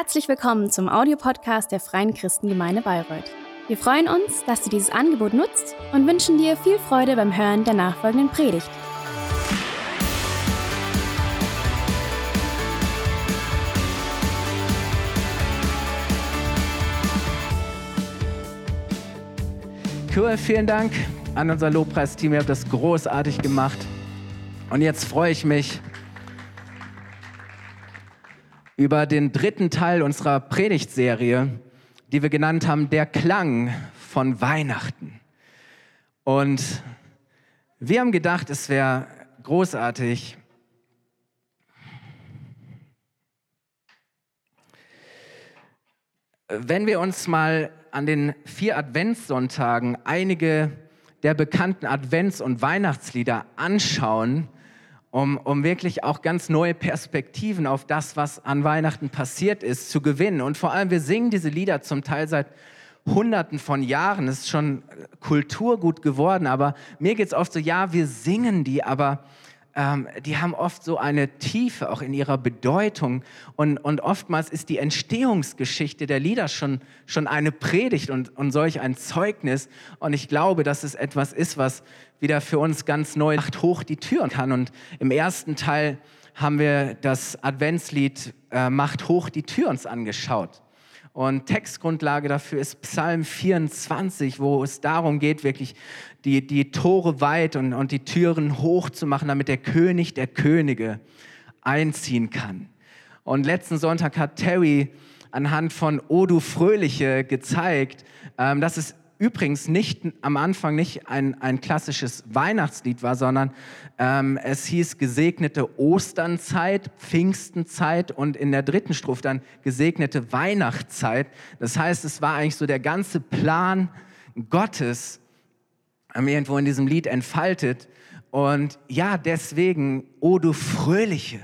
Herzlich willkommen zum Audiopodcast der Freien Christengemeinde Bayreuth. Wir freuen uns, dass du dieses Angebot nutzt und wünschen dir viel Freude beim Hören der nachfolgenden Predigt. Cool, vielen Dank an unser Lobpreisteam. Ihr habt das großartig gemacht. Und jetzt freue ich mich über den dritten Teil unserer Predigtserie, die wir genannt haben, der Klang von Weihnachten. Und wir haben gedacht, es wäre großartig, wenn wir uns mal an den vier Adventssonntagen einige der bekannten Advents- und Weihnachtslieder anschauen, um, um wirklich auch ganz neue Perspektiven auf das, was an Weihnachten passiert ist, zu gewinnen. Und vor allem, wir singen diese Lieder zum Teil seit Hunderten von Jahren. Es ist schon Kulturgut geworden, aber mir geht es oft so, ja, wir singen die, aber ähm, die haben oft so eine Tiefe auch in ihrer Bedeutung. Und, und oftmals ist die Entstehungsgeschichte der Lieder schon, schon eine Predigt und, und solch ein Zeugnis. Und ich glaube, dass es etwas ist, was wieder für uns ganz neu macht hoch die Türen kann. Und im ersten Teil haben wir das Adventslied äh, Macht hoch die Tür uns angeschaut. Und Textgrundlage dafür ist Psalm 24, wo es darum geht, wirklich die, die Tore weit und, und die Türen hoch zu machen, damit der König der Könige einziehen kann. Und letzten Sonntag hat Terry anhand von O du Fröhliche gezeigt, ähm, dass es übrigens nicht am Anfang nicht ein, ein klassisches Weihnachtslied war, sondern ähm, es hieß gesegnete Osternzeit, Pfingstenzeit und in der dritten Strophe dann gesegnete Weihnachtszeit. Das heißt, es war eigentlich so der ganze Plan Gottes irgendwo in diesem Lied entfaltet. Und ja, deswegen, oh du fröhliche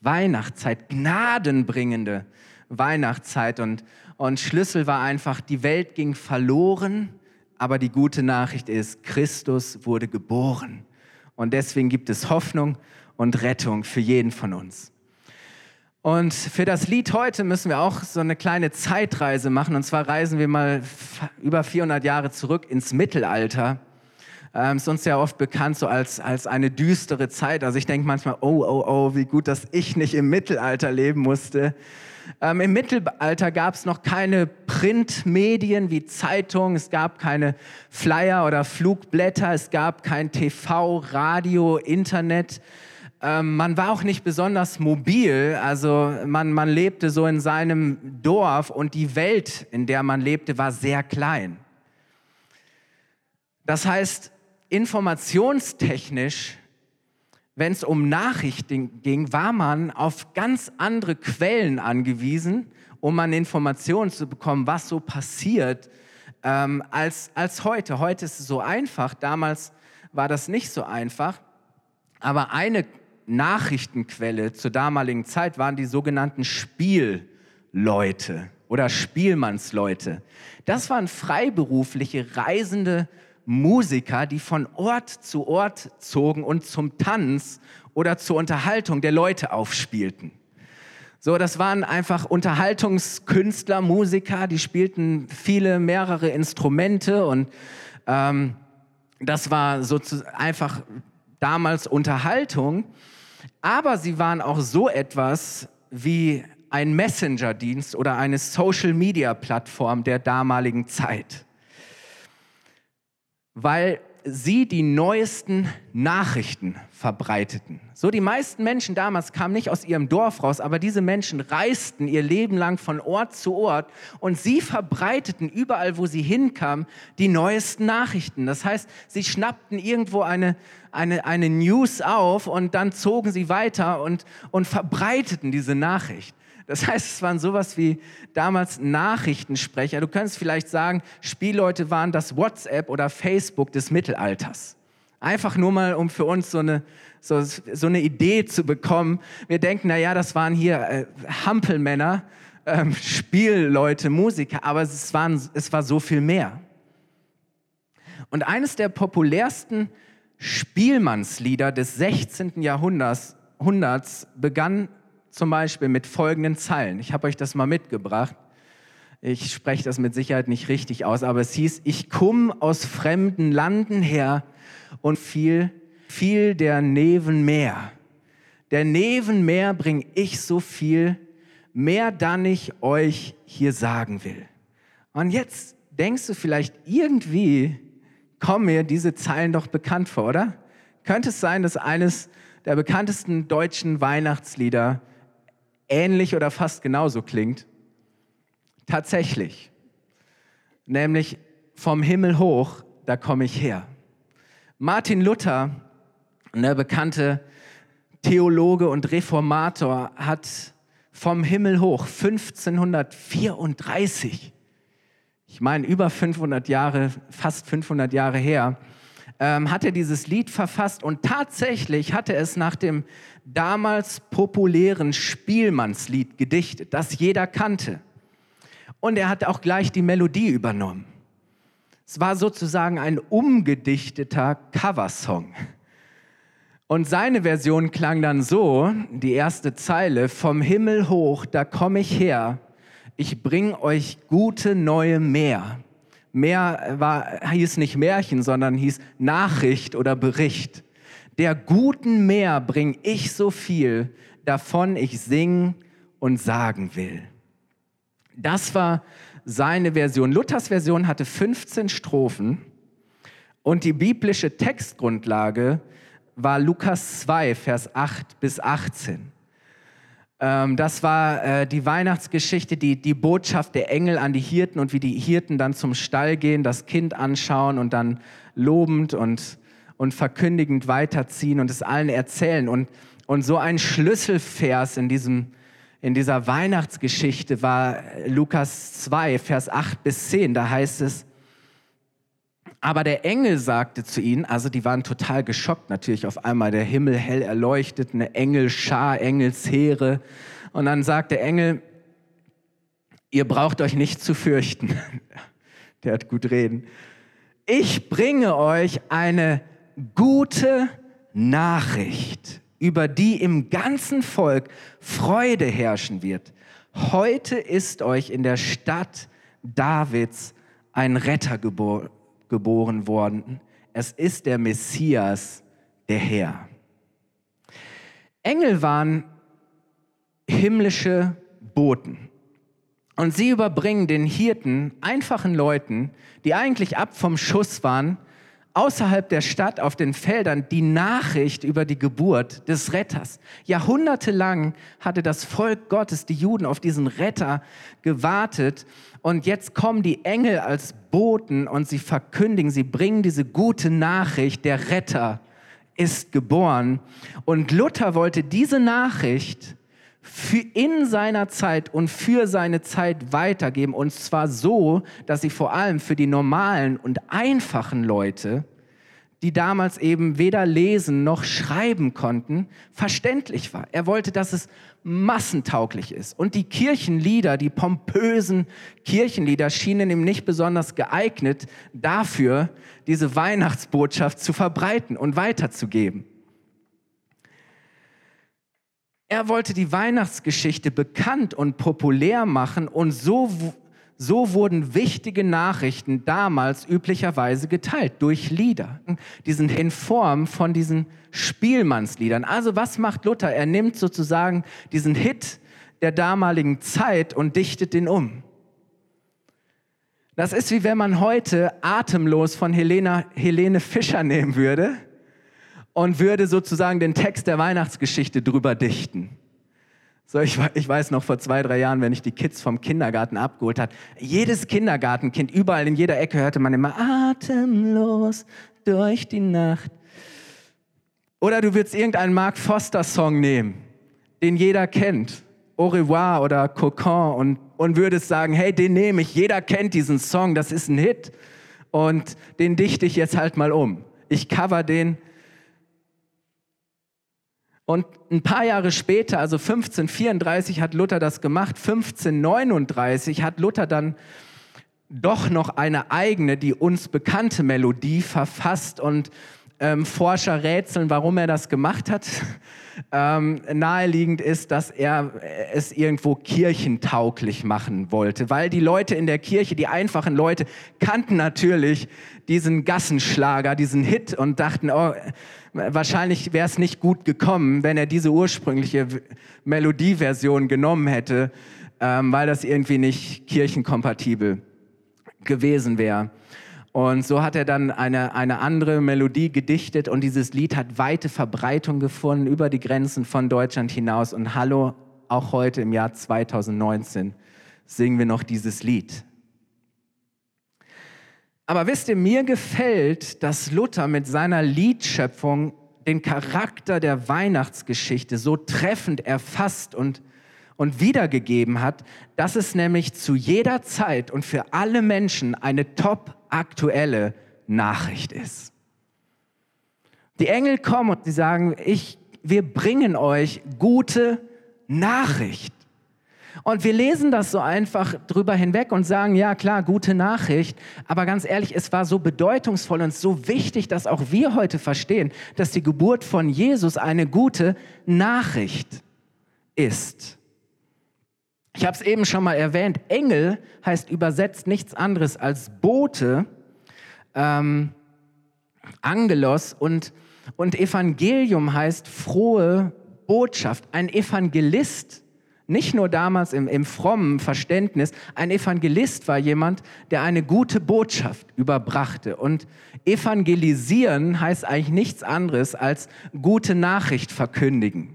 Weihnachtszeit, gnadenbringende Weihnachtszeit und und Schlüssel war einfach, die Welt ging verloren, aber die gute Nachricht ist, Christus wurde geboren. Und deswegen gibt es Hoffnung und Rettung für jeden von uns. Und für das Lied heute müssen wir auch so eine kleine Zeitreise machen. Und zwar reisen wir mal über 400 Jahre zurück ins Mittelalter. Ähm, ist uns ja oft bekannt so als, als eine düstere Zeit. Also ich denke manchmal, oh, oh, oh, wie gut, dass ich nicht im Mittelalter leben musste. Ähm, Im Mittelalter gab es noch keine Printmedien wie Zeitungen, es gab keine Flyer oder Flugblätter, es gab kein TV, Radio, Internet. Ähm, man war auch nicht besonders mobil, also man, man lebte so in seinem Dorf und die Welt, in der man lebte, war sehr klein. Das heißt, informationstechnisch wenn es um Nachrichten ging, war man auf ganz andere Quellen angewiesen, um an Informationen zu bekommen, was so passiert, ähm, als, als heute. Heute ist es so einfach, damals war das nicht so einfach. Aber eine Nachrichtenquelle zur damaligen Zeit waren die sogenannten Spielleute oder Spielmannsleute. Das waren freiberufliche, reisende Musiker, die von Ort zu Ort zogen und zum Tanz oder zur Unterhaltung der Leute aufspielten. So, das waren einfach Unterhaltungskünstler, Musiker, die spielten viele, mehrere Instrumente und ähm, das war sozusagen einfach damals Unterhaltung. Aber sie waren auch so etwas wie ein Messenger-Dienst oder eine Social-Media-Plattform der damaligen Zeit. Weil sie die neuesten Nachrichten verbreiteten. So die meisten Menschen damals kamen nicht aus ihrem Dorf raus, aber diese Menschen reisten ihr Leben lang von Ort zu Ort und sie verbreiteten überall, wo sie hinkamen, die neuesten Nachrichten. Das heißt, sie schnappten irgendwo eine, eine, eine News auf und dann zogen sie weiter und, und verbreiteten diese Nachricht. Das heißt, es waren sowas wie damals Nachrichtensprecher. Du könntest vielleicht sagen, Spielleute waren das WhatsApp oder Facebook des Mittelalters. Einfach nur mal, um für uns so eine, so, so eine Idee zu bekommen. Wir denken, na ja, das waren hier äh, Hampelmänner, ähm, Spielleute, Musiker, aber es, waren, es war so viel mehr. Und eines der populärsten Spielmannslieder des 16. Jahrhunderts, Jahrhunderts begann zum Beispiel mit folgenden Zeilen. Ich habe euch das mal mitgebracht. Ich spreche das mit Sicherheit nicht richtig aus, aber es hieß, ich komme aus fremden Landen her und fiel, fiel der Nevenmeer. Der Nevenmeer bring ich so viel, mehr dann ich euch hier sagen will. Und jetzt denkst du vielleicht irgendwie, kommen mir diese Zeilen doch bekannt vor, oder? Könnte es sein, dass eines der bekanntesten deutschen Weihnachtslieder ähnlich oder fast genauso klingt? Tatsächlich. Nämlich vom Himmel hoch, da komme ich her. Martin Luther, der bekannte Theologe und Reformator, hat vom Himmel hoch 1534, ich meine über 500 Jahre, fast 500 Jahre her, ähm, hat er dieses Lied verfasst und tatsächlich hat er es nach dem damals populären Spielmannslied gedichtet, das jeder kannte. Und er hat auch gleich die Melodie übernommen. Es war sozusagen ein umgedichteter Coversong. Und seine Version klang dann so, die erste Zeile, vom Himmel hoch, da komme ich her, ich bring euch gute neue Meer. Meer war, hieß nicht Märchen, sondern hieß Nachricht oder Bericht. Der guten Meer bring ich so viel, davon ich singen und sagen will. Das war seine Version. Luthers Version hatte 15 Strophen und die biblische Textgrundlage war Lukas 2, Vers 8 bis 18. Ähm, das war äh, die Weihnachtsgeschichte, die, die Botschaft der Engel an die Hirten und wie die Hirten dann zum Stall gehen, das Kind anschauen und dann lobend und, und verkündigend weiterziehen und es allen erzählen. Und, und so ein Schlüsselvers in, diesem, in dieser Weihnachtsgeschichte war Lukas 2, Vers 8 bis 10. Da heißt es, aber der Engel sagte zu ihnen, also die waren total geschockt natürlich, auf einmal der Himmel hell erleuchtet, eine Engelschar, Engelsheere. Und dann sagt der Engel, ihr braucht euch nicht zu fürchten. Der hat gut reden. Ich bringe euch eine gute Nachricht, über die im ganzen Volk Freude herrschen wird. Heute ist euch in der Stadt Davids ein Retter geboren geboren worden. Es ist der Messias, der Herr. Engel waren himmlische Boten. Und sie überbringen den Hirten, einfachen Leuten, die eigentlich ab vom Schuss waren, außerhalb der Stadt auf den Feldern die Nachricht über die Geburt des Retters. Jahrhundertelang hatte das Volk Gottes, die Juden, auf diesen Retter gewartet. Und jetzt kommen die Engel als Boten und sie verkündigen, sie bringen diese gute Nachricht, der Retter ist geboren. Und Luther wollte diese Nachricht für in seiner Zeit und für seine Zeit weitergeben. Und zwar so, dass sie vor allem für die normalen und einfachen Leute, die damals eben weder lesen noch schreiben konnten, verständlich war. Er wollte, dass es massentauglich ist. Und die Kirchenlieder, die pompösen Kirchenlieder schienen ihm nicht besonders geeignet dafür, diese Weihnachtsbotschaft zu verbreiten und weiterzugeben. Er wollte die Weihnachtsgeschichte bekannt und populär machen und so, so wurden wichtige Nachrichten damals üblicherweise geteilt durch Lieder. Die sind in Form von diesen Spielmannsliedern. Also was macht Luther? Er nimmt sozusagen diesen Hit der damaligen Zeit und dichtet den um. Das ist wie wenn man heute atemlos von Helena, Helene Fischer nehmen würde und würde sozusagen den Text der Weihnachtsgeschichte drüber dichten. So, ich, ich weiß noch vor zwei, drei Jahren, wenn ich die Kids vom Kindergarten abgeholt hat, jedes Kindergartenkind, überall in jeder Ecke hörte man immer atemlos durch die Nacht. Oder du würdest irgendeinen Mark Foster Song nehmen, den jeder kennt, Au revoir oder Cocon und, und würdest sagen, hey, den nehme ich, jeder kennt diesen Song, das ist ein Hit und den dichte ich jetzt halt mal um. Ich cover den und ein paar Jahre später, also 1534 hat Luther das gemacht, 1539 hat Luther dann doch noch eine eigene, die uns bekannte Melodie verfasst. Und ähm, Forscher rätseln, warum er das gemacht hat. Ähm, naheliegend ist, dass er es irgendwo kirchentauglich machen wollte, weil die Leute in der Kirche, die einfachen Leute, kannten natürlich diesen Gassenschlager, diesen Hit und dachten, oh, wahrscheinlich wäre es nicht gut gekommen, wenn er diese ursprüngliche Melodieversion genommen hätte, ähm, weil das irgendwie nicht kirchenkompatibel gewesen wäre. Und so hat er dann eine, eine andere Melodie gedichtet und dieses Lied hat weite Verbreitung gefunden über die Grenzen von Deutschland hinaus. Und hallo, auch heute im Jahr 2019 singen wir noch dieses Lied. Aber wisst ihr, mir gefällt, dass Luther mit seiner Liedschöpfung den Charakter der Weihnachtsgeschichte so treffend erfasst und, und wiedergegeben hat, dass es nämlich zu jeder Zeit und für alle Menschen eine top aktuelle Nachricht ist. Die Engel kommen und sie sagen, ich, wir bringen euch gute Nachricht. Und wir lesen das so einfach drüber hinweg und sagen, ja klar, gute Nachricht, aber ganz ehrlich, es war so bedeutungsvoll und so wichtig, dass auch wir heute verstehen, dass die Geburt von Jesus eine gute Nachricht ist. Ich habe es eben schon mal erwähnt, Engel heißt übersetzt nichts anderes als Bote, ähm, Angelos und, und Evangelium heißt frohe Botschaft. Ein Evangelist, nicht nur damals im, im frommen Verständnis, ein Evangelist war jemand, der eine gute Botschaft überbrachte. Und evangelisieren heißt eigentlich nichts anderes als gute Nachricht verkündigen.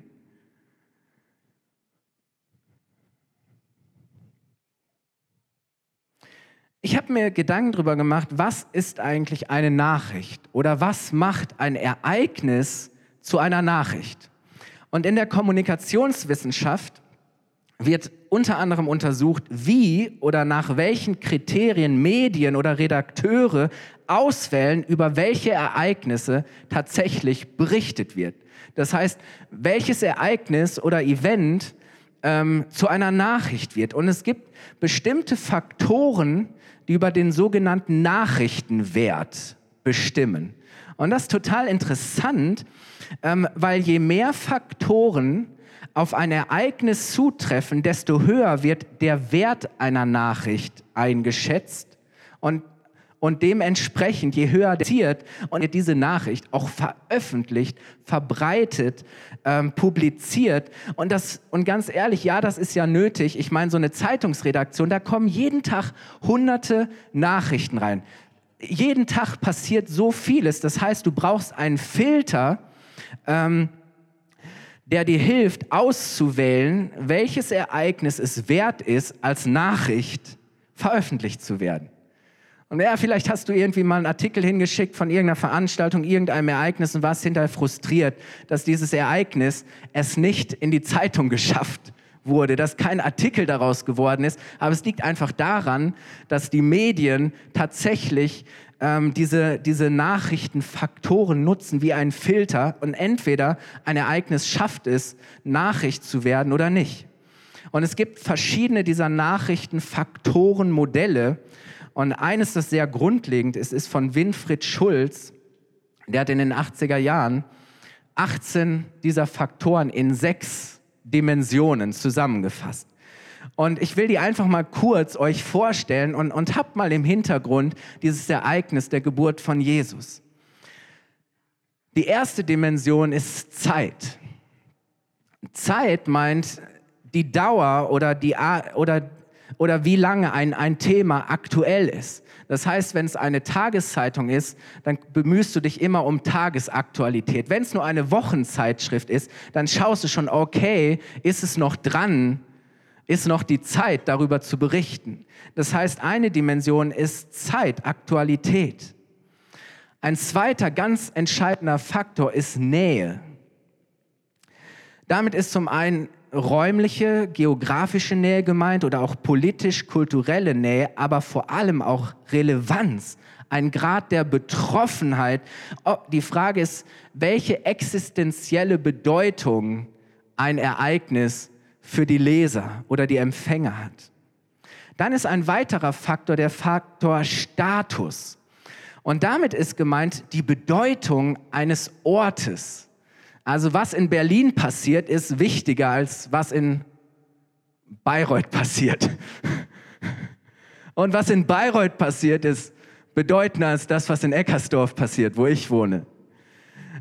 Ich habe mir Gedanken darüber gemacht, was ist eigentlich eine Nachricht oder was macht ein Ereignis zu einer Nachricht? Und in der Kommunikationswissenschaft wird unter anderem untersucht, wie oder nach welchen Kriterien Medien oder Redakteure auswählen, über welche Ereignisse tatsächlich berichtet wird. Das heißt, welches Ereignis oder Event ähm, zu einer Nachricht wird. Und es gibt bestimmte Faktoren, die über den sogenannten Nachrichtenwert bestimmen. Und das ist total interessant, ähm, weil je mehr Faktoren auf ein Ereignis zutreffen, desto höher wird der Wert einer Nachricht eingeschätzt. Und und dementsprechend, je höher ziert und ihr diese Nachricht auch veröffentlicht, verbreitet, ähm, publiziert und das und ganz ehrlich, ja, das ist ja nötig. Ich meine, so eine Zeitungsredaktion, da kommen jeden Tag hunderte Nachrichten rein. Jeden Tag passiert so vieles. Das heißt, du brauchst einen Filter. Ähm, der dir hilft, auszuwählen, welches Ereignis es wert ist, als Nachricht veröffentlicht zu werden. Und ja, vielleicht hast du irgendwie mal einen Artikel hingeschickt von irgendeiner Veranstaltung, irgendeinem Ereignis und warst hinterher frustriert, dass dieses Ereignis es nicht in die Zeitung geschafft wurde, dass kein Artikel daraus geworden ist. Aber es liegt einfach daran, dass die Medien tatsächlich ähm, diese, diese Nachrichtenfaktoren nutzen wie ein Filter und entweder ein Ereignis schafft es, Nachricht zu werden oder nicht. Und es gibt verschiedene dieser Nachrichtenfaktorenmodelle, und eines, das sehr grundlegend ist, ist von Winfried Schulz. Der hat in den 80er Jahren 18 dieser Faktoren in sechs Dimensionen zusammengefasst. Und ich will die einfach mal kurz euch vorstellen und, und habt mal im Hintergrund dieses Ereignis der Geburt von Jesus. Die erste Dimension ist Zeit. Zeit meint die Dauer oder, die, oder oder wie lange ein, ein Thema aktuell ist. Das heißt, wenn es eine Tageszeitung ist, dann bemühst du dich immer um Tagesaktualität. Wenn es nur eine Wochenzeitschrift ist, dann schaust du schon, okay, ist es noch dran, ist noch die Zeit, darüber zu berichten. Das heißt, eine Dimension ist Zeit, Aktualität. Ein zweiter ganz entscheidender Faktor ist Nähe. Damit ist zum einen räumliche, geografische Nähe gemeint oder auch politisch-kulturelle Nähe, aber vor allem auch Relevanz, ein Grad der Betroffenheit. Oh, die Frage ist, welche existenzielle Bedeutung ein Ereignis für die Leser oder die Empfänger hat. Dann ist ein weiterer Faktor der Faktor Status. Und damit ist gemeint die Bedeutung eines Ortes. Also was in Berlin passiert, ist wichtiger als was in Bayreuth passiert. Und was in Bayreuth passiert, ist bedeutender als das, was in Eckersdorf passiert, wo ich wohne.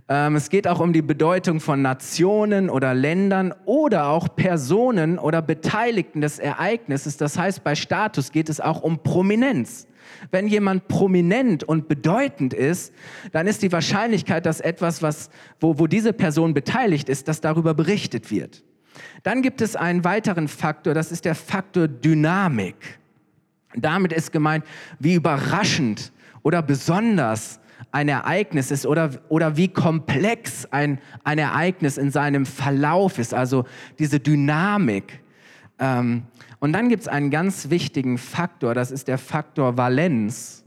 Ähm, es geht auch um die Bedeutung von Nationen oder Ländern oder auch Personen oder Beteiligten des Ereignisses. Das heißt, bei Status geht es auch um Prominenz. Wenn jemand prominent und bedeutend ist, dann ist die Wahrscheinlichkeit, dass etwas, was, wo, wo diese Person beteiligt ist, dass darüber berichtet wird. Dann gibt es einen weiteren Faktor, das ist der Faktor Dynamik. Damit ist gemeint, wie überraschend oder besonders ein Ereignis ist oder, oder wie komplex ein, ein Ereignis in seinem Verlauf ist, also diese Dynamik. Ähm, und dann gibt es einen ganz wichtigen Faktor, das ist der Faktor Valenz.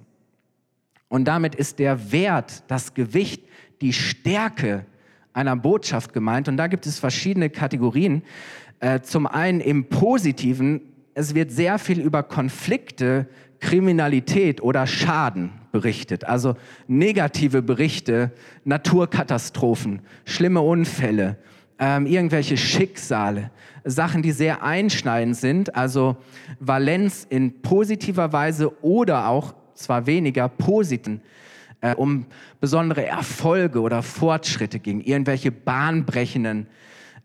Und damit ist der Wert, das Gewicht, die Stärke einer Botschaft gemeint. Und da gibt es verschiedene Kategorien. Äh, zum einen im Positiven, es wird sehr viel über Konflikte, Kriminalität oder Schaden berichtet. Also negative Berichte, Naturkatastrophen, schlimme Unfälle, ähm, irgendwelche Schicksale, Sachen, die sehr einschneidend sind. Also Valenz in positiver Weise oder auch zwar weniger positiv, äh, um besondere Erfolge oder Fortschritte ging, irgendwelche bahnbrechenden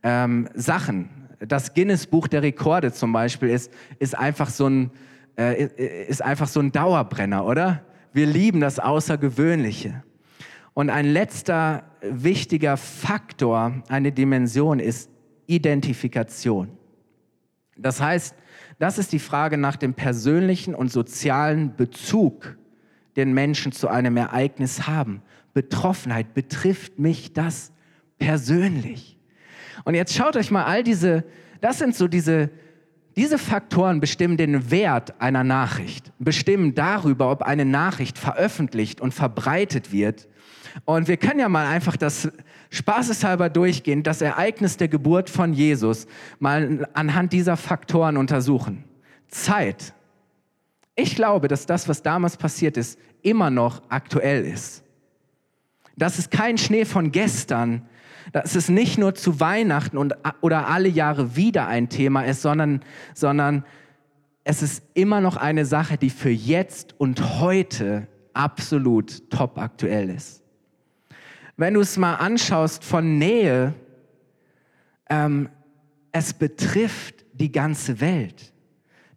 ähm, Sachen. Das Guinness-Buch der Rekorde zum Beispiel ist, ist einfach so ein äh, ist einfach so ein Dauerbrenner, oder? Wir lieben das Außergewöhnliche. Und ein letzter wichtiger Faktor, eine Dimension ist Identifikation. Das heißt, das ist die Frage nach dem persönlichen und sozialen Bezug, den Menschen zu einem Ereignis haben. Betroffenheit, betrifft mich das persönlich? Und jetzt schaut euch mal all diese, das sind so diese diese Faktoren bestimmen den Wert einer Nachricht, bestimmen darüber, ob eine Nachricht veröffentlicht und verbreitet wird. Und wir können ja mal einfach das spaßeshalber durchgehen, das Ereignis der Geburt von Jesus mal anhand dieser Faktoren untersuchen. Zeit. Ich glaube, dass das, was damals passiert ist, immer noch aktuell ist. Das ist kein Schnee von gestern, dass es nicht nur zu Weihnachten und, oder alle Jahre wieder ein Thema ist, sondern, sondern es ist immer noch eine Sache, die für jetzt und heute absolut top aktuell ist. Wenn du es mal anschaust von Nähe, ähm, es betrifft die ganze Welt,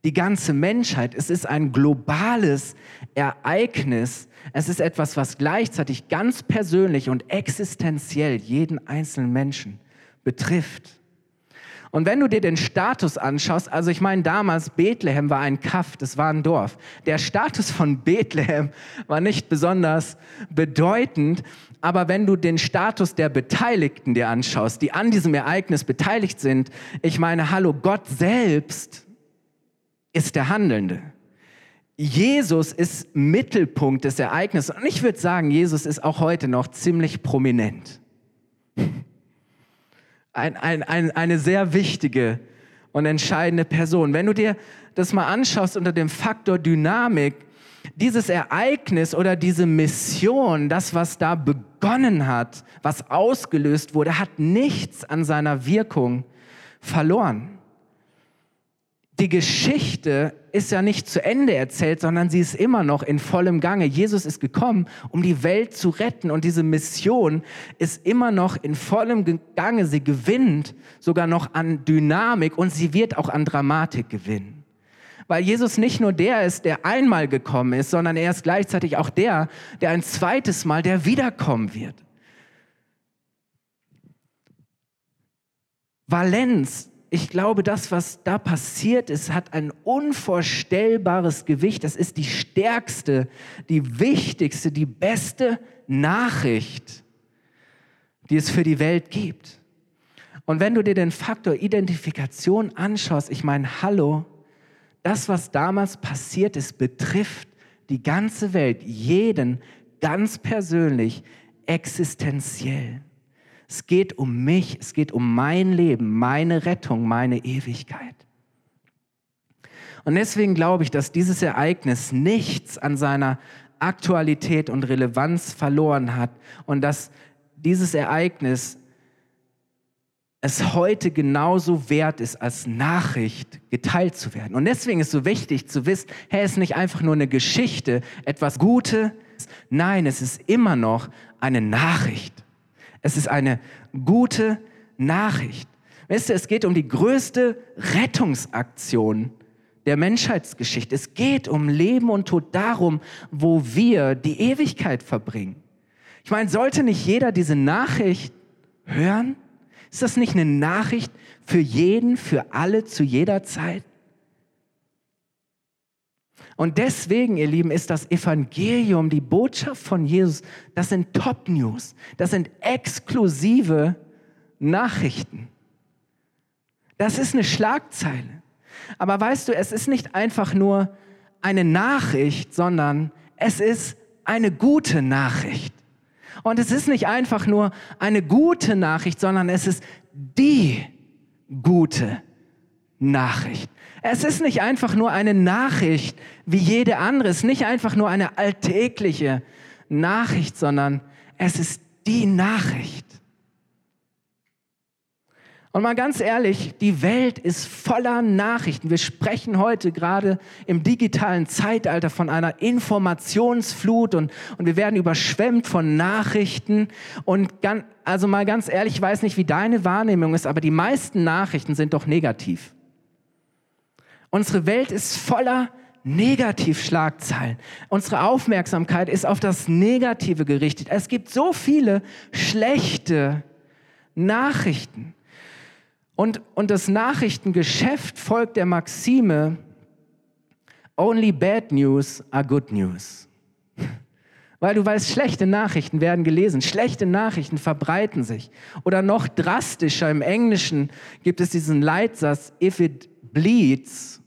die ganze Menschheit. Es ist ein globales Ereignis, es ist etwas, was gleichzeitig ganz persönlich und existenziell jeden einzelnen Menschen betrifft. Und wenn du dir den Status anschaust, also ich meine damals, Bethlehem war ein Kaff, das war ein Dorf. Der Status von Bethlehem war nicht besonders bedeutend, aber wenn du den Status der Beteiligten dir anschaust, die an diesem Ereignis beteiligt sind, ich meine, hallo, Gott selbst ist der Handelnde. Jesus ist Mittelpunkt des Ereignisses. Und ich würde sagen, Jesus ist auch heute noch ziemlich prominent. Ein, ein, ein, eine sehr wichtige und entscheidende Person. Wenn du dir das mal anschaust unter dem Faktor Dynamik, dieses Ereignis oder diese Mission, das, was da begonnen hat, was ausgelöst wurde, hat nichts an seiner Wirkung verloren die Geschichte ist ja nicht zu Ende erzählt, sondern sie ist immer noch in vollem Gange. Jesus ist gekommen, um die Welt zu retten und diese Mission ist immer noch in vollem Gange. Sie gewinnt sogar noch an Dynamik und sie wird auch an Dramatik gewinnen. Weil Jesus nicht nur der ist, der einmal gekommen ist, sondern er ist gleichzeitig auch der, der ein zweites Mal, der wiederkommen wird. Valenz ich glaube, das, was da passiert ist, hat ein unvorstellbares Gewicht. Das ist die stärkste, die wichtigste, die beste Nachricht, die es für die Welt gibt. Und wenn du dir den Faktor Identifikation anschaust, ich meine, hallo, das, was damals passiert ist, betrifft die ganze Welt, jeden ganz persönlich, existenziell. Es geht um mich, es geht um mein Leben, meine Rettung, meine Ewigkeit. Und deswegen glaube ich, dass dieses Ereignis nichts an seiner Aktualität und Relevanz verloren hat und dass dieses Ereignis es heute genauso wert ist, als Nachricht geteilt zu werden. Und deswegen ist es so wichtig zu wissen, hey, es ist nicht einfach nur eine Geschichte, etwas Gutes. Nein, es ist immer noch eine Nachricht. Es ist eine gute Nachricht. Weißt du, es geht um die größte Rettungsaktion der Menschheitsgeschichte. Es geht um Leben und Tod darum, wo wir die Ewigkeit verbringen. Ich meine, sollte nicht jeder diese Nachricht hören? Ist das nicht eine Nachricht für jeden, für alle, zu jeder Zeit? Und deswegen, ihr Lieben, ist das Evangelium, die Botschaft von Jesus, das sind Top News, das sind exklusive Nachrichten. Das ist eine Schlagzeile. Aber weißt du, es ist nicht einfach nur eine Nachricht, sondern es ist eine gute Nachricht. Und es ist nicht einfach nur eine gute Nachricht, sondern es ist die gute Nachricht. Es ist nicht einfach nur eine Nachricht wie jede andere, es ist nicht einfach nur eine alltägliche Nachricht, sondern es ist die Nachricht. Und mal ganz ehrlich, die Welt ist voller Nachrichten. Wir sprechen heute gerade im digitalen Zeitalter von einer Informationsflut und, und wir werden überschwemmt von Nachrichten. Und ganz, also mal ganz ehrlich, ich weiß nicht, wie deine Wahrnehmung ist, aber die meisten Nachrichten sind doch negativ. Unsere Welt ist voller Negativschlagzeilen. Unsere Aufmerksamkeit ist auf das Negative gerichtet. Es gibt so viele schlechte Nachrichten. Und, und das Nachrichtengeschäft folgt der Maxime, only bad news are good news. Weil du weißt, schlechte Nachrichten werden gelesen, schlechte Nachrichten verbreiten sich. Oder noch drastischer, im Englischen gibt es diesen Leitsatz, if it bleeds,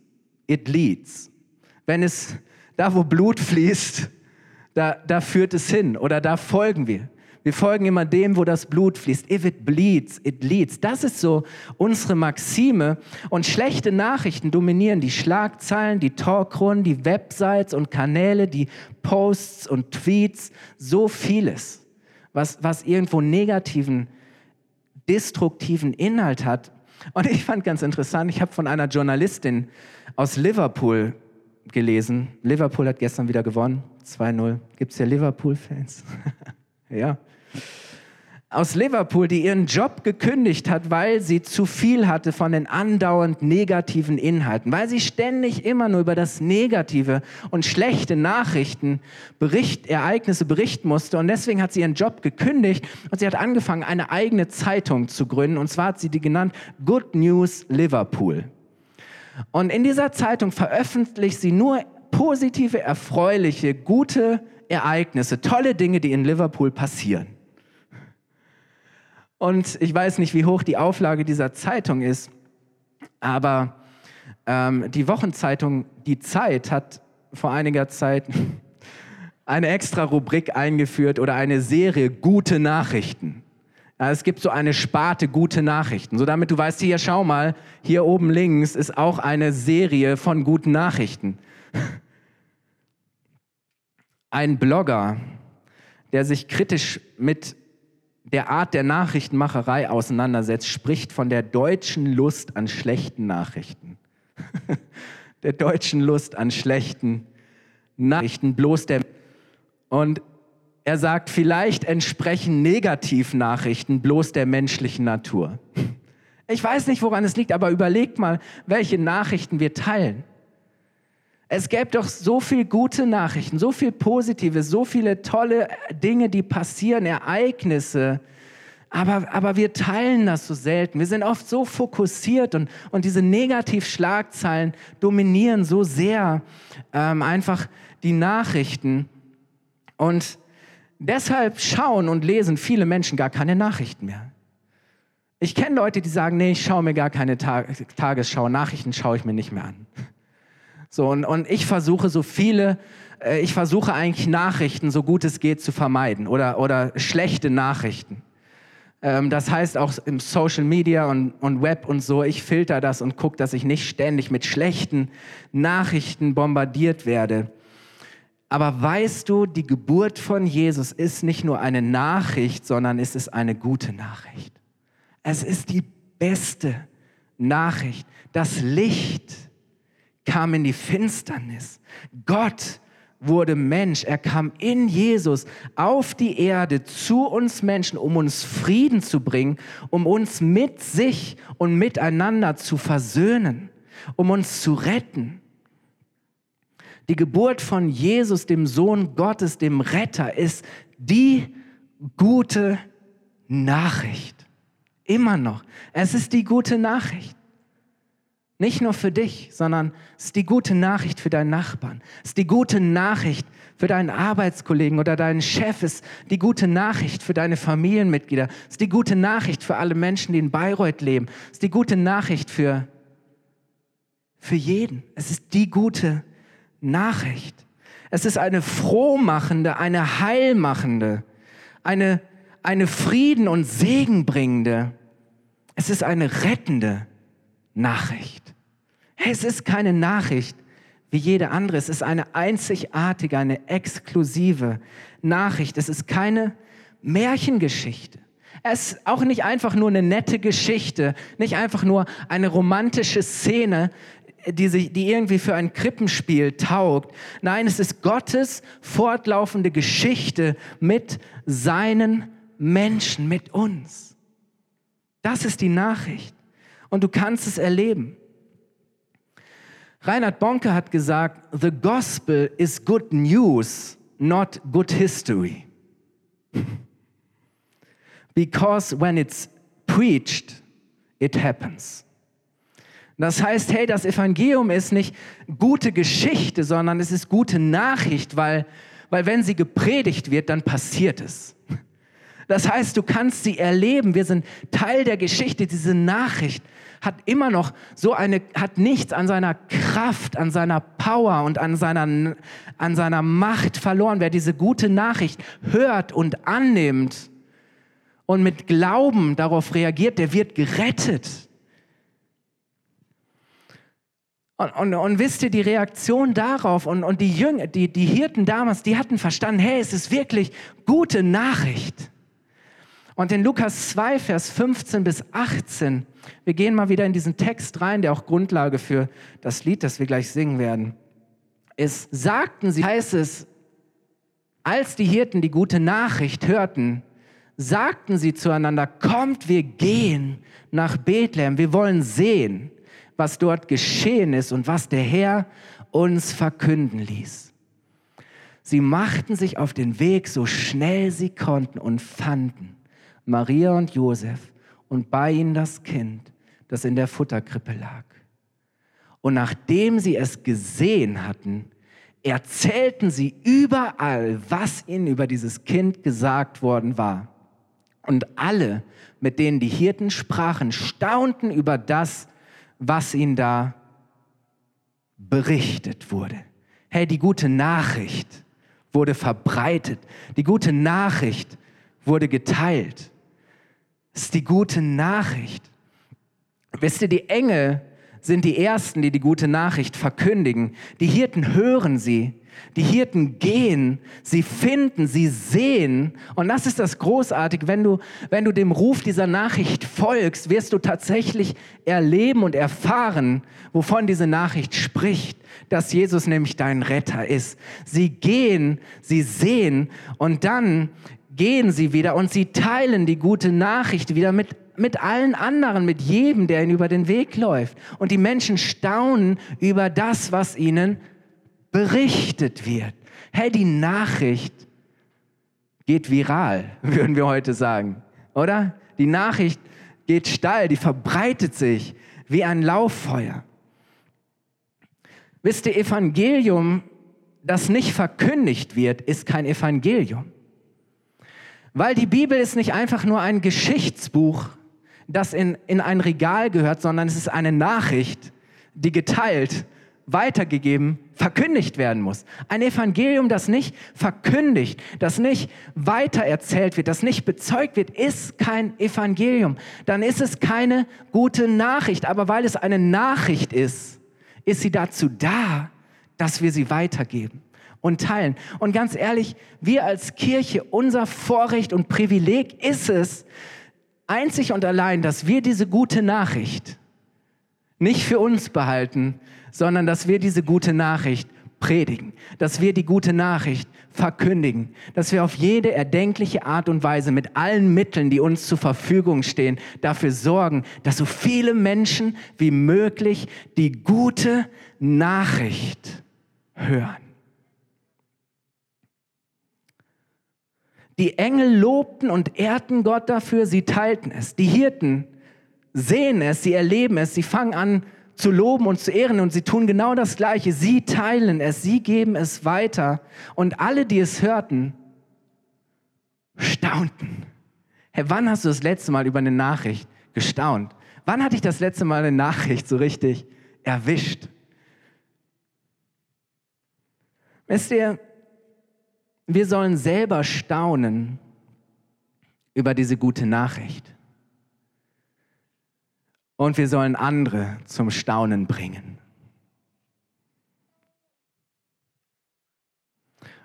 it leads. Wenn es da, wo Blut fließt, da, da führt es hin oder da folgen wir. Wir folgen immer dem, wo das Blut fließt. If it bleeds, it leads. Das ist so unsere Maxime. Und schlechte Nachrichten dominieren die Schlagzeilen, die Talkrunden, die Websites und Kanäle, die Posts und Tweets, so vieles, was, was irgendwo negativen, destruktiven Inhalt hat. Und ich fand ganz interessant, ich habe von einer Journalistin aus Liverpool gelesen. Liverpool hat gestern wieder gewonnen, 2-0. Gibt es ja Liverpool-Fans? ja aus Liverpool, die ihren Job gekündigt hat, weil sie zu viel hatte von den andauernd negativen Inhalten, weil sie ständig immer nur über das Negative und schlechte Nachrichten, Bericht, Ereignisse berichten musste. Und deswegen hat sie ihren Job gekündigt und sie hat angefangen, eine eigene Zeitung zu gründen. Und zwar hat sie die genannt Good News Liverpool. Und in dieser Zeitung veröffentlicht sie nur positive, erfreuliche, gute Ereignisse, tolle Dinge, die in Liverpool passieren. Und ich weiß nicht, wie hoch die Auflage dieser Zeitung ist, aber ähm, die Wochenzeitung Die Zeit hat vor einiger Zeit eine extra Rubrik eingeführt oder eine Serie Gute Nachrichten. Ja, es gibt so eine Sparte Gute Nachrichten, so damit du weißt, hier schau mal, hier oben links ist auch eine Serie von guten Nachrichten. Ein Blogger, der sich kritisch mit der Art der Nachrichtenmacherei auseinandersetzt, spricht von der deutschen Lust an schlechten Nachrichten. der deutschen Lust an schlechten Nachrichten, bloß der. Und er sagt, vielleicht entsprechen Negativnachrichten bloß der menschlichen Natur. Ich weiß nicht, woran es liegt, aber überlegt mal, welche Nachrichten wir teilen. Es gäbe doch so viel gute Nachrichten, so viel Positives, so viele tolle Dinge, die passieren, Ereignisse. Aber, aber wir teilen das so selten. Wir sind oft so fokussiert und, und diese Negativschlagzeilen dominieren so sehr ähm, einfach die Nachrichten. Und deshalb schauen und lesen viele Menschen gar keine Nachrichten mehr. Ich kenne Leute, die sagen, nee, ich schaue mir gar keine Tagesschau, Nachrichten schaue ich mir nicht mehr an. So, und, und ich versuche so viele, äh, ich versuche eigentlich Nachrichten so gut es geht zu vermeiden oder, oder schlechte Nachrichten. Ähm, das heißt auch im Social Media und, und Web und so, ich filter das und gucke, dass ich nicht ständig mit schlechten Nachrichten bombardiert werde. Aber weißt du, die Geburt von Jesus ist nicht nur eine Nachricht, sondern es ist eine gute Nachricht. Es ist die beste Nachricht. Das Licht kam in die Finsternis. Gott wurde Mensch. Er kam in Jesus auf die Erde zu uns Menschen, um uns Frieden zu bringen, um uns mit sich und miteinander zu versöhnen, um uns zu retten. Die Geburt von Jesus, dem Sohn Gottes, dem Retter, ist die gute Nachricht. Immer noch. Es ist die gute Nachricht. Nicht nur für dich, sondern es ist die gute Nachricht für deinen Nachbarn. Es ist die gute Nachricht für deinen Arbeitskollegen oder deinen Chef. Es ist die gute Nachricht für deine Familienmitglieder. Es ist die gute Nachricht für alle Menschen, die in Bayreuth leben. Es ist die gute Nachricht für, für jeden. Es ist die gute Nachricht. Es ist eine frohmachende, eine heilmachende, eine, eine Frieden- und Segenbringende. Es ist eine rettende Nachricht. Es ist keine Nachricht wie jede andere. Es ist eine einzigartige, eine exklusive Nachricht. Es ist keine Märchengeschichte. Es ist auch nicht einfach nur eine nette Geschichte, nicht einfach nur eine romantische Szene, die, sich, die irgendwie für ein Krippenspiel taugt. Nein, es ist Gottes fortlaufende Geschichte mit seinen Menschen, mit uns. Das ist die Nachricht. Und du kannst es erleben. Reinhard Bonke hat gesagt, the gospel is good news, not good history. Because when it's preached, it happens. Das heißt, hey, das Evangelium ist nicht gute Geschichte, sondern es ist gute Nachricht, weil, weil wenn sie gepredigt wird, dann passiert es. Das heißt, du kannst sie erleben. Wir sind Teil der Geschichte. Diese Nachricht hat immer noch so eine, hat nichts an seiner Kraft, an seiner Power und an seiner, an seiner Macht verloren. Wer diese gute Nachricht hört und annimmt und mit Glauben darauf reagiert, der wird gerettet. Und, und, und, wisst ihr, die Reaktion darauf und, und die Jünger, die, die Hirten damals, die hatten verstanden, hey, es ist wirklich gute Nachricht. Und in Lukas 2, Vers 15 bis 18, wir gehen mal wieder in diesen Text rein, der auch Grundlage für das Lied, das wir gleich singen werden, ist, sagten sie, heißt es, als die Hirten die gute Nachricht hörten, sagten sie zueinander, kommt, wir gehen nach Bethlehem, wir wollen sehen, was dort geschehen ist und was der Herr uns verkünden ließ. Sie machten sich auf den Weg, so schnell sie konnten und fanden Maria und Josef und bei ihnen das Kind, das in der Futterkrippe lag. Und nachdem sie es gesehen hatten, erzählten sie überall, was ihnen über dieses Kind gesagt worden war. Und alle, mit denen die Hirten sprachen, staunten über das, was ihnen da berichtet wurde. Hey, die gute Nachricht wurde verbreitet. Die gute Nachricht wurde geteilt. Das ist die gute Nachricht. Wisst ihr, die Engel sind die Ersten, die die gute Nachricht verkündigen. Die Hirten hören sie. Die Hirten gehen, sie finden, sie sehen. Und das ist das Großartige. Wenn du, wenn du dem Ruf dieser Nachricht folgst, wirst du tatsächlich erleben und erfahren, wovon diese Nachricht spricht. Dass Jesus nämlich dein Retter ist. Sie gehen, sie sehen und dann gehen sie wieder und sie teilen die gute Nachricht wieder mit, mit allen anderen, mit jedem, der ihnen über den Weg läuft. Und die Menschen staunen über das, was ihnen berichtet wird. Hey, die Nachricht geht viral, würden wir heute sagen, oder? Die Nachricht geht steil, die verbreitet sich wie ein Lauffeuer. Wisst ihr, Evangelium, das nicht verkündigt wird, ist kein Evangelium. Weil die Bibel ist nicht einfach nur ein Geschichtsbuch, das in, in ein Regal gehört, sondern es ist eine Nachricht, die geteilt weitergegeben, verkündigt werden muss. Ein Evangelium, das nicht verkündigt, das nicht weitererzählt wird, das nicht bezeugt wird, ist kein Evangelium. Dann ist es keine gute Nachricht. Aber weil es eine Nachricht ist, ist sie dazu da, dass wir sie weitergeben und teilen. Und ganz ehrlich, wir als Kirche, unser Vorrecht und Privileg ist es, einzig und allein, dass wir diese gute Nachricht nicht für uns behalten, sondern dass wir diese gute Nachricht predigen, dass wir die gute Nachricht verkündigen, dass wir auf jede erdenkliche Art und Weise mit allen Mitteln, die uns zur Verfügung stehen, dafür sorgen, dass so viele Menschen wie möglich die gute Nachricht hören. Die Engel lobten und ehrten Gott dafür, sie teilten es. Die Hirten sehen es, sie erleben es, sie fangen an zu loben und zu ehren und sie tun genau das Gleiche. Sie teilen es, sie geben es weiter. Und alle, die es hörten, staunten. Hey, wann hast du das letzte Mal über eine Nachricht gestaunt? Wann hatte ich das letzte Mal eine Nachricht so richtig erwischt? Wisst ihr, wir sollen selber staunen über diese gute Nachricht. Und wir sollen andere zum Staunen bringen.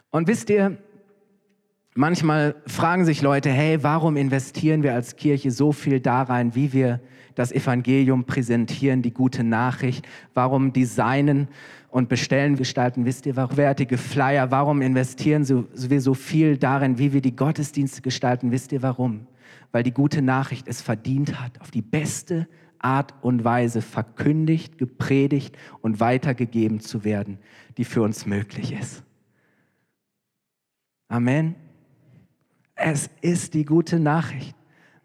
Und wisst ihr, manchmal fragen sich Leute, hey, warum investieren wir als Kirche so viel da rein, wie wir das Evangelium präsentieren, die gute Nachricht? Warum designen und bestellen, gestalten, wisst ihr, wertige Flyer, warum investieren wir so viel darin, wie wir die Gottesdienste gestalten, wisst ihr warum? Weil die gute Nachricht es verdient hat, auf die beste Art und Weise verkündigt, gepredigt und weitergegeben zu werden, die für uns möglich ist. Amen. Es ist die gute Nachricht.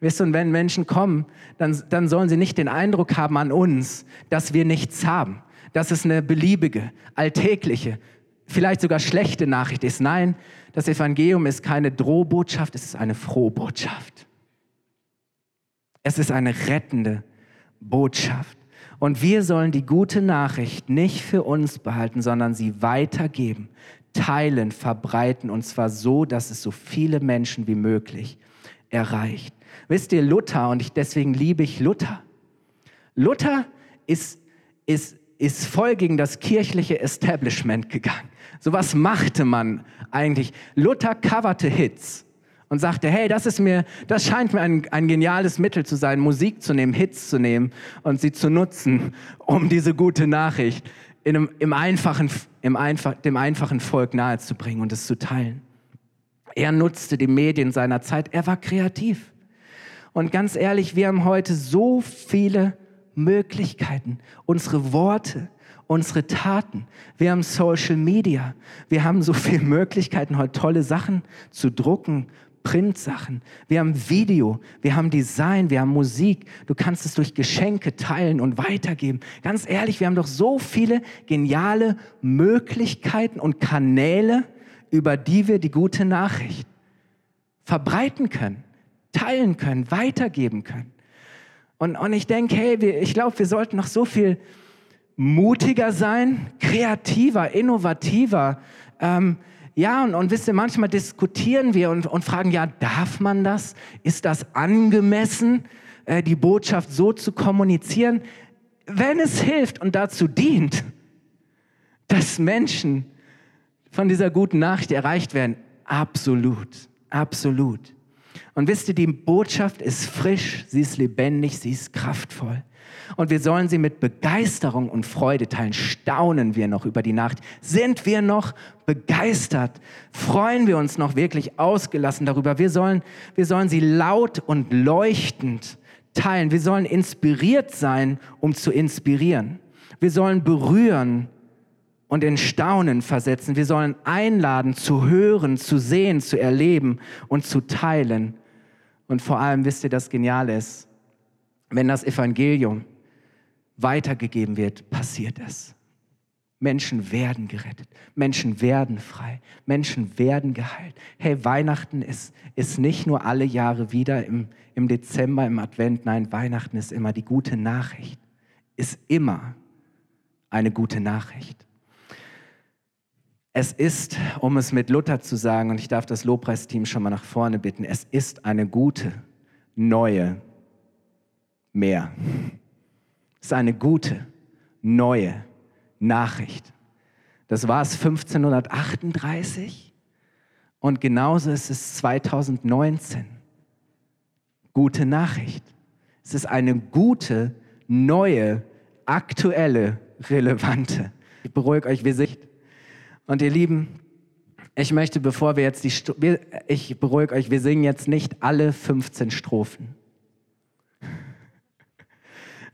Wisst ihr, und wenn Menschen kommen, dann, dann sollen sie nicht den Eindruck haben an uns, dass wir nichts haben, dass es eine beliebige, alltägliche, vielleicht sogar schlechte Nachricht ist. Nein, das Evangelium ist keine Drohbotschaft, es ist eine Frohbotschaft. Es ist eine rettende Botschaft. Und wir sollen die gute Nachricht nicht für uns behalten, sondern sie weitergeben, teilen, verbreiten und zwar so, dass es so viele Menschen wie möglich erreicht. Wisst ihr, Luther, und ich, deswegen liebe ich Luther. Luther ist, ist ist voll gegen das kirchliche Establishment gegangen. So was machte man eigentlich. Luther coverte Hits und sagte, hey, das ist mir, das scheint mir ein, ein geniales Mittel zu sein, Musik zu nehmen, Hits zu nehmen und sie zu nutzen, um diese gute Nachricht in einem, im einfachen, im einfach, dem einfachen Volk nahezubringen und es zu teilen. Er nutzte die Medien seiner Zeit, er war kreativ. Und ganz ehrlich, wir haben heute so viele Möglichkeiten, unsere Worte, unsere Taten. Wir haben Social Media. Wir haben so viele Möglichkeiten, heute tolle Sachen zu drucken, Printsachen. Wir haben Video, wir haben Design, wir haben Musik. Du kannst es durch Geschenke teilen und weitergeben. Ganz ehrlich, wir haben doch so viele geniale Möglichkeiten und Kanäle, über die wir die gute Nachricht verbreiten können, teilen können, weitergeben können. Und, und ich denke, hey, wir, ich glaube, wir sollten noch so viel mutiger sein, kreativer, innovativer. Ähm, ja, und, und wisst ihr, manchmal diskutieren wir und, und fragen, ja, darf man das? Ist das angemessen, äh, die Botschaft so zu kommunizieren? Wenn es hilft und dazu dient, dass Menschen von dieser guten Nachricht erreicht werden, absolut, absolut. Und wisst ihr, die Botschaft ist frisch, sie ist lebendig, sie ist kraftvoll. Und wir sollen sie mit Begeisterung und Freude teilen. Staunen wir noch über die Nacht? Sind wir noch begeistert? Freuen wir uns noch wirklich ausgelassen darüber? Wir sollen, wir sollen sie laut und leuchtend teilen. Wir sollen inspiriert sein, um zu inspirieren. Wir sollen berühren und in Staunen versetzen. Wir sollen einladen, zu hören, zu sehen, zu erleben und zu teilen. Und vor allem wisst ihr, das Geniale ist, wenn das Evangelium weitergegeben wird, passiert es. Menschen werden gerettet, Menschen werden frei, Menschen werden geheilt. Hey, Weihnachten ist, ist nicht nur alle Jahre wieder im, im Dezember, im Advent, nein, Weihnachten ist immer die gute Nachricht, ist immer eine gute Nachricht. Es ist, um es mit Luther zu sagen, und ich darf das Lobpreisteam schon mal nach vorne bitten, es ist eine gute, neue mehr. Es ist eine gute, neue Nachricht. Das war es 1538 und genauso ist es 2019. Gute Nachricht. Es ist eine gute, neue, aktuelle, relevante. Ich beruhige euch, wir sind. Und ihr Lieben, ich möchte, bevor wir jetzt die, St ich beruhige euch, wir singen jetzt nicht alle 15 Strophen.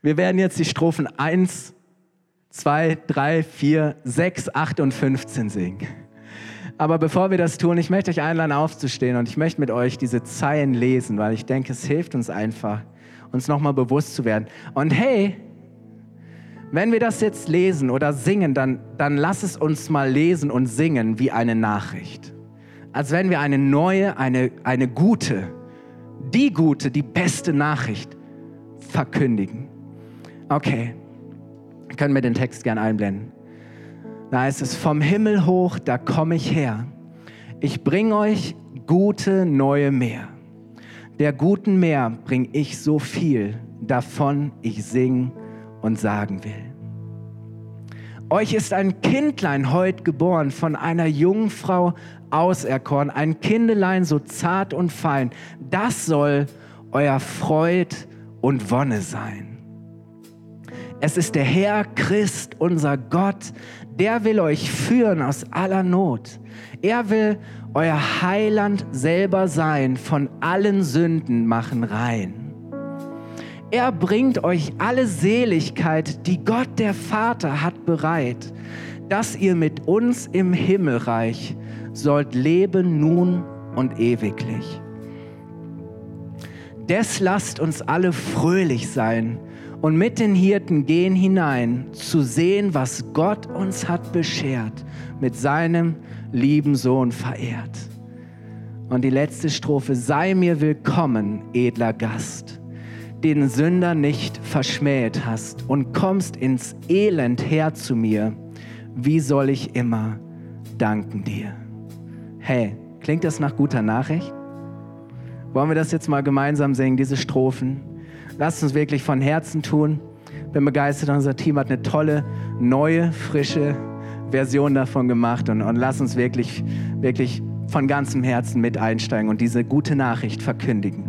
Wir werden jetzt die Strophen 1, 2, 3, 4, 6, 8 und 15 singen. Aber bevor wir das tun, ich möchte euch einladen, aufzustehen und ich möchte mit euch diese Zeilen lesen, weil ich denke, es hilft uns einfach, uns nochmal bewusst zu werden. Und hey, wenn wir das jetzt lesen oder singen, dann, dann lass es uns mal lesen und singen wie eine Nachricht. Als wenn wir eine neue, eine, eine gute, die gute, die beste Nachricht verkündigen. Okay, können wir den Text gern einblenden. Da heißt es, vom Himmel hoch, da komme ich her. Ich bringe euch gute neue Meer. Der guten Meer bring ich so viel, davon ich sing und sagen will. Euch ist ein Kindlein heut geboren, von einer Jungfrau auserkoren, ein Kindelein so zart und fein. Das soll euer Freud und Wonne sein. Es ist der Herr Christ, unser Gott, der will euch führen aus aller Not. Er will euer Heiland selber sein, von allen Sünden machen rein. Er bringt euch alle Seligkeit, die Gott der Vater hat bereit, dass ihr mit uns im Himmelreich sollt leben nun und ewiglich. Des lasst uns alle fröhlich sein und mit den Hirten gehen hinein, zu sehen, was Gott uns hat beschert, mit seinem lieben Sohn verehrt. Und die letzte Strophe, sei mir willkommen, edler Gast, den Sünder nicht verschmäht hast und kommst ins Elend her zu mir. Wie soll ich immer danken dir? Hey, klingt das nach guter Nachricht? Wollen wir das jetzt mal gemeinsam singen, diese Strophen? Lasst uns wirklich von Herzen tun. Bin begeistert, unser Team hat eine tolle, neue, frische Version davon gemacht und, und lasst uns wirklich, wirklich von ganzem Herzen mit einsteigen und diese gute Nachricht verkündigen.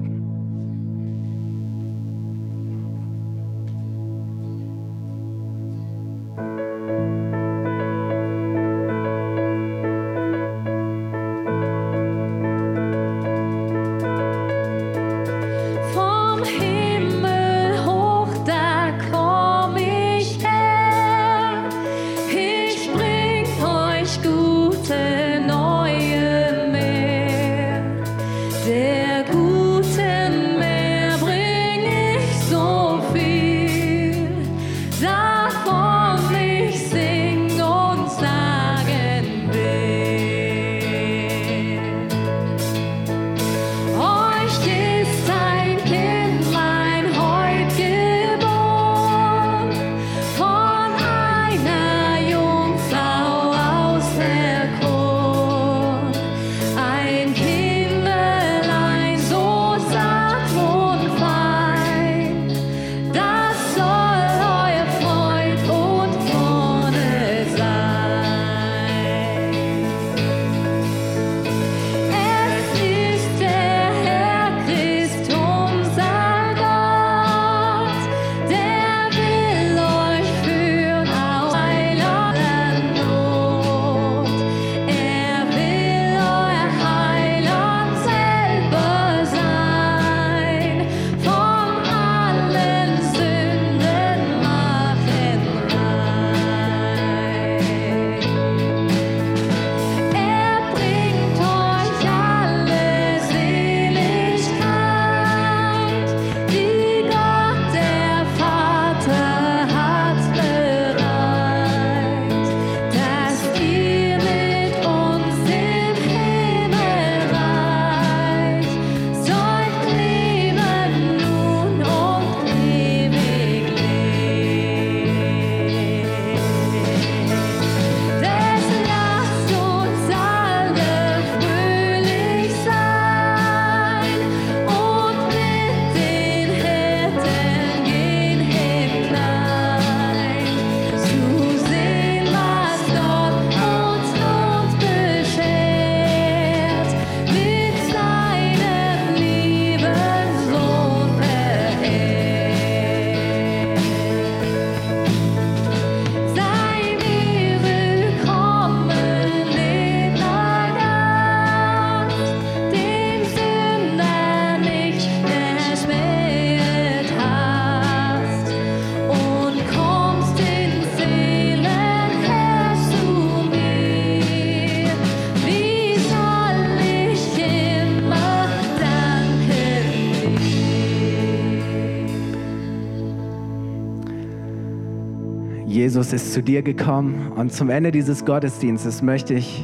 Jesus ist zu dir gekommen und zum Ende dieses Gottesdienstes möchte ich,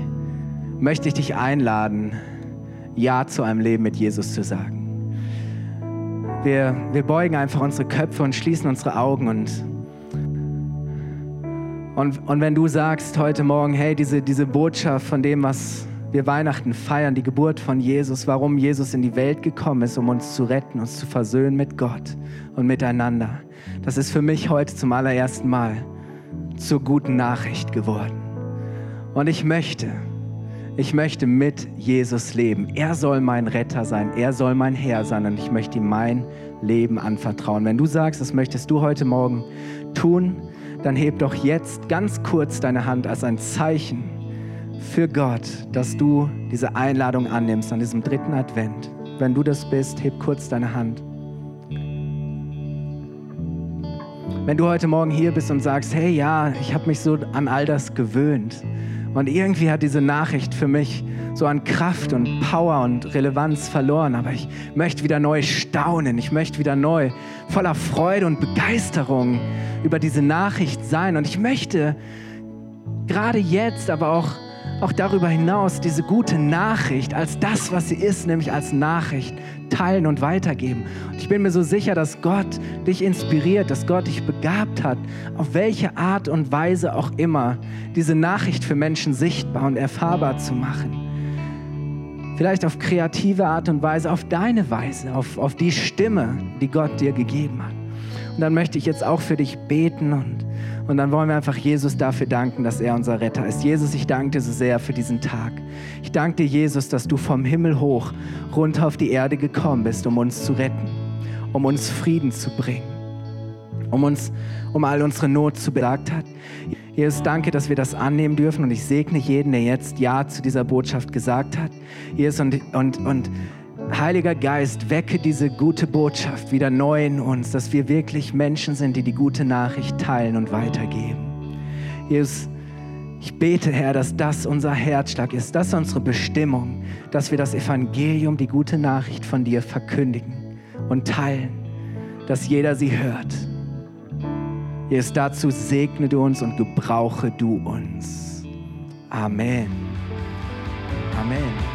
möchte ich dich einladen, Ja zu einem Leben mit Jesus zu sagen. Wir, wir beugen einfach unsere Köpfe und schließen unsere Augen und, und, und wenn du sagst heute Morgen, hey, diese, diese Botschaft von dem, was wir Weihnachten feiern, die Geburt von Jesus, warum Jesus in die Welt gekommen ist, um uns zu retten, uns zu versöhnen mit Gott und miteinander. Das ist für mich heute zum allerersten Mal zur guten Nachricht geworden. Und ich möchte, ich möchte mit Jesus leben. Er soll mein Retter sein, er soll mein Herr sein und ich möchte ihm mein Leben anvertrauen. Wenn du sagst, das möchtest du heute Morgen tun, dann heb doch jetzt ganz kurz deine Hand als ein Zeichen für Gott, dass du diese Einladung annimmst an diesem dritten Advent. Wenn du das bist, heb kurz deine Hand. Wenn du heute Morgen hier bist und sagst, hey ja, ich habe mich so an all das gewöhnt. Und irgendwie hat diese Nachricht für mich so an Kraft und Power und Relevanz verloren, aber ich möchte wieder neu staunen, ich möchte wieder neu voller Freude und Begeisterung über diese Nachricht sein. Und ich möchte gerade jetzt, aber auch auch darüber hinaus diese gute Nachricht als das, was sie ist, nämlich als Nachricht teilen und weitergeben. Und ich bin mir so sicher, dass Gott dich inspiriert, dass Gott dich begabt hat, auf welche Art und Weise auch immer, diese Nachricht für Menschen sichtbar und erfahrbar zu machen. Vielleicht auf kreative Art und Weise, auf deine Weise, auf, auf die Stimme, die Gott dir gegeben hat. Und dann möchte ich jetzt auch für dich beten und und dann wollen wir einfach Jesus dafür danken, dass er unser Retter ist. Jesus, ich danke dir so sehr für diesen Tag. Ich danke dir, Jesus, dass du vom Himmel hoch runter auf die Erde gekommen bist, um uns zu retten, um uns Frieden zu bringen, um uns, um all unsere Not zu besagt hat. Jesus, danke, dass wir das annehmen dürfen und ich segne jeden, der jetzt Ja zu dieser Botschaft gesagt hat. Jesus, und, und, und Heiliger Geist, wecke diese gute Botschaft wieder neu in uns, dass wir wirklich Menschen sind, die die gute Nachricht teilen und weitergeben. Jesus, ich bete, Herr, dass das unser Herzschlag ist, das unsere Bestimmung, dass wir das Evangelium, die gute Nachricht von dir verkündigen und teilen, dass jeder sie hört. Jesus, dazu segne du uns und gebrauche du uns. Amen. Amen.